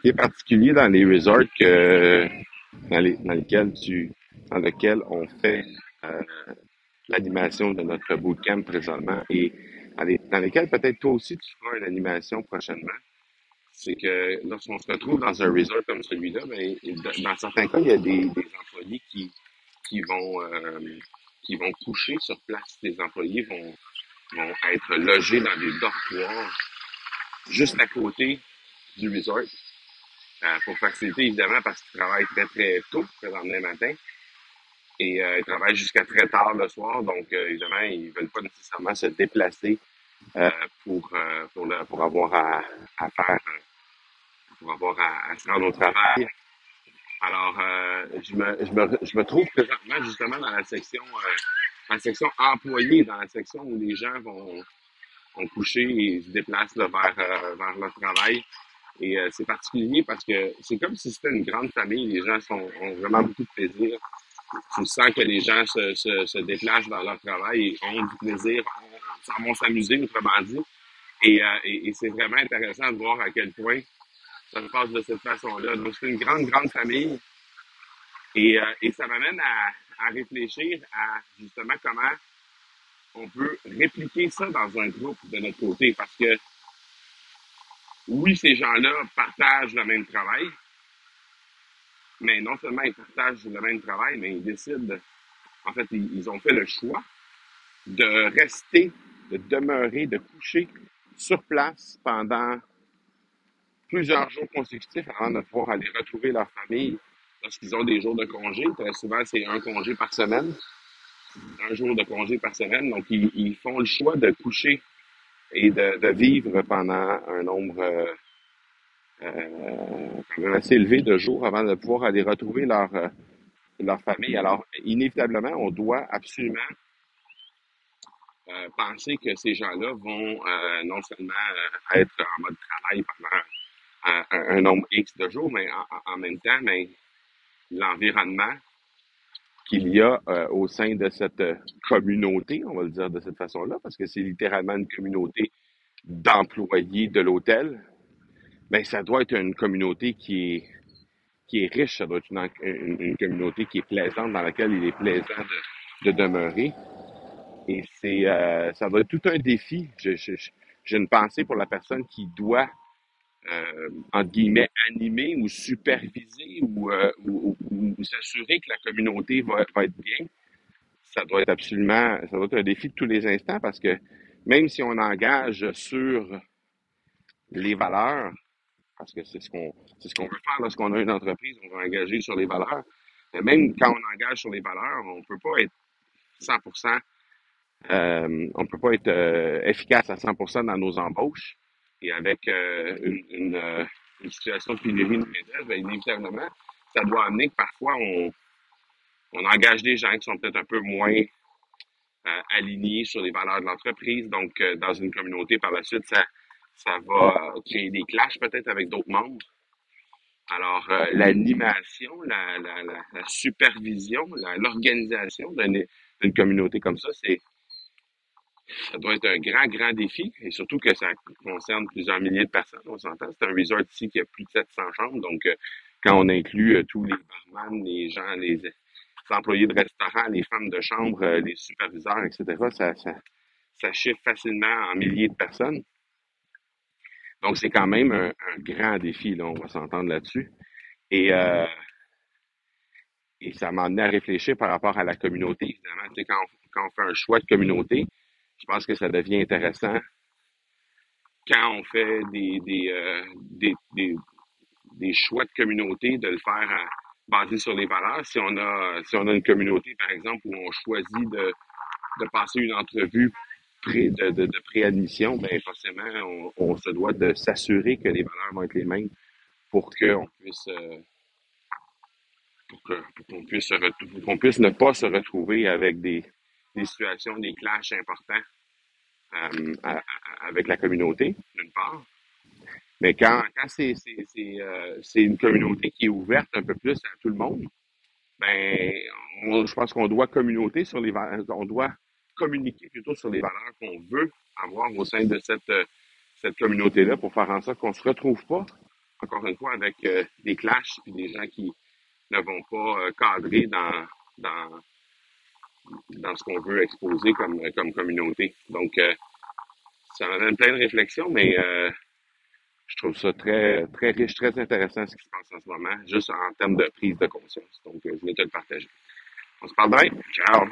qui est particulier dans les resorts que, dans, les, dans lesquels tu, dans lesquels on fait euh, l'animation de notre bootcamp présentement et dans, les, dans lesquels peut-être toi aussi tu feras une animation prochainement, c'est que lorsqu'on se retrouve dans un resort comme celui-là, ben, dans certains cas, il y a des, des employés qui, qui vont euh, qui vont coucher sur place. Les employés vont, vont être logés dans des dortoirs juste à côté du resort euh, pour faciliter, évidemment, parce qu'ils travaillent très, très tôt le lendemain matin. Et euh, ils travaillent jusqu'à très tard le soir. Donc, euh, évidemment, ils veulent pas nécessairement se déplacer euh, pour, euh, pour, le, pour avoir à, à faire, pour avoir à, à se rendre au travail. Alors, je, me, je, me, je me trouve présentement justement dans la section, la section employés, dans la section où les gens vont, vont coucher et se déplacent là, vers, vers leur travail. Et euh, c'est particulier parce que c'est comme si c'était une grande famille. Les gens sont, ont vraiment beaucoup de plaisir. Tu sens que les gens se, se, se déplacent dans leur travail et ont du plaisir, ont, vont s'amuser, autrement dit. Et, euh, et c'est vraiment intéressant de voir à quel point ça se passe de cette façon-là. Donc, c'est une grande, grande famille. Et, euh, et ça m'amène à, à réfléchir à justement comment on peut répliquer ça dans un groupe de notre côté. Parce que oui, ces gens-là partagent le même travail, mais non seulement ils partagent le même travail, mais ils décident, en fait, ils, ont fait le choix de rester, de demeurer, de coucher sur place pendant plusieurs jours consécutifs avant de pouvoir aller retrouver leur famille lorsqu'ils ont des jours de congé. Très souvent, c'est un congé par semaine, un jour de congé par semaine. Donc, ils font le choix de coucher et de, vivre pendant un nombre euh, euh, assez élevé de jours avant de pouvoir aller retrouver leur, euh, leur famille. Alors, inévitablement, on doit absolument penser que ces gens-là vont non seulement être en mode travail pendant un, nombre X de jours, mais en, en- même temps, l'environnement qu'il y a euh, au sein de cette euh, communauté, on va le dire de cette façon-là, parce que c'est littéralement une communauté d'employés de l'hôtel, ben ça doit être une communauté qui est qui est riche, ça doit être une, communauté qui est plaisante, dans laquelle il est plaisant de, de demeurer. Et c'est euh, ça va être tout un défi. J'ai une pensée pour la personne qui doit euh, guillemets, animer ou superviser ou, euh, ou, ou- ou s'assurer que la communauté va, va être bien, ça doit être absolument, ça doit être un défi de tous les instants parce que même si on engage sur les valeurs, parce que c'est ce qu'on c'est ce qu'on veut faire lorsqu'on a une entreprise, on va engager sur les valeurs, mais même quand on engage sur les valeurs, on peut pas être 100%, euh, on peut pas être euh, efficace à 100% dans nos embauches et avec euh, euh, une situation de pénurie de main-d'œuvre, inévitablement, ça doit amener que parfois on, on engage des gens qui sont peut-être un peu moins euh, alignés sur les valeurs de l'entreprise. Donc, dans une communauté, par la suite, ça, ça va créer des clashs peut-être avec d'autres membres. Alors, l'animation, la, la, la, la supervision, l'organisation d'une communauté comme ça, c'est ça doit être un grand, grand défi, et surtout que ça concerne plusieurs milliers de personnes, on s'entend. C'est un resort ici qui a plus de 700 chambres, donc euh, quand on inclut euh, tous les barman, les gens, les, employés de restaurant, les femmes de chambre, euh, les superviseurs, etc., ça, chiffre facilement en milliers de personnes. Donc, c'est quand même un, grand défi, là, on va s'entendre là-dessus. Et, ça m'a amené à réfléchir par rapport à la communauté, évidemment. Quand on fait un choix de communauté, je pense que ça devient intéressant quand on fait des, des, euh, choix de communauté, de le faire à- basé sur les valeurs. Si on a si on a une communauté, par exemple, où on choisit de, de passer une entrevue de, préadmission, ben forcément, on, se doit de s'assurer que les valeurs vont être les mêmes pour euh, qu'on puisse pour qu'on puisse ne pas se retrouver avec des, des situations, des clashs importants euh, avec la communauté, d'une part. Mais quand, quand c'est c'est- euh, c'est une communauté qui est ouverte un peu plus à tout le monde, ben, je pense qu'on doit communauter sur les on doit communiquer plutôt sur les valeurs qu'on veut avoir au sein de cette, cette communauté-là pour faire en sorte qu'on se retrouve pas encore une fois, avec euh, des clashs et des gens qui ne vont pas cadrer dans, dans, dans ce qu'on veut exposer comme, comme communauté. Donc, euh, ça m'amène plein de réflexions, mais euh, je trouve ça très, très riche, très intéressant ce qui se passe en ce moment, juste en termes de prise de conscience. Donc, euh, je voulais te le partager. On se parle demain. Ciao!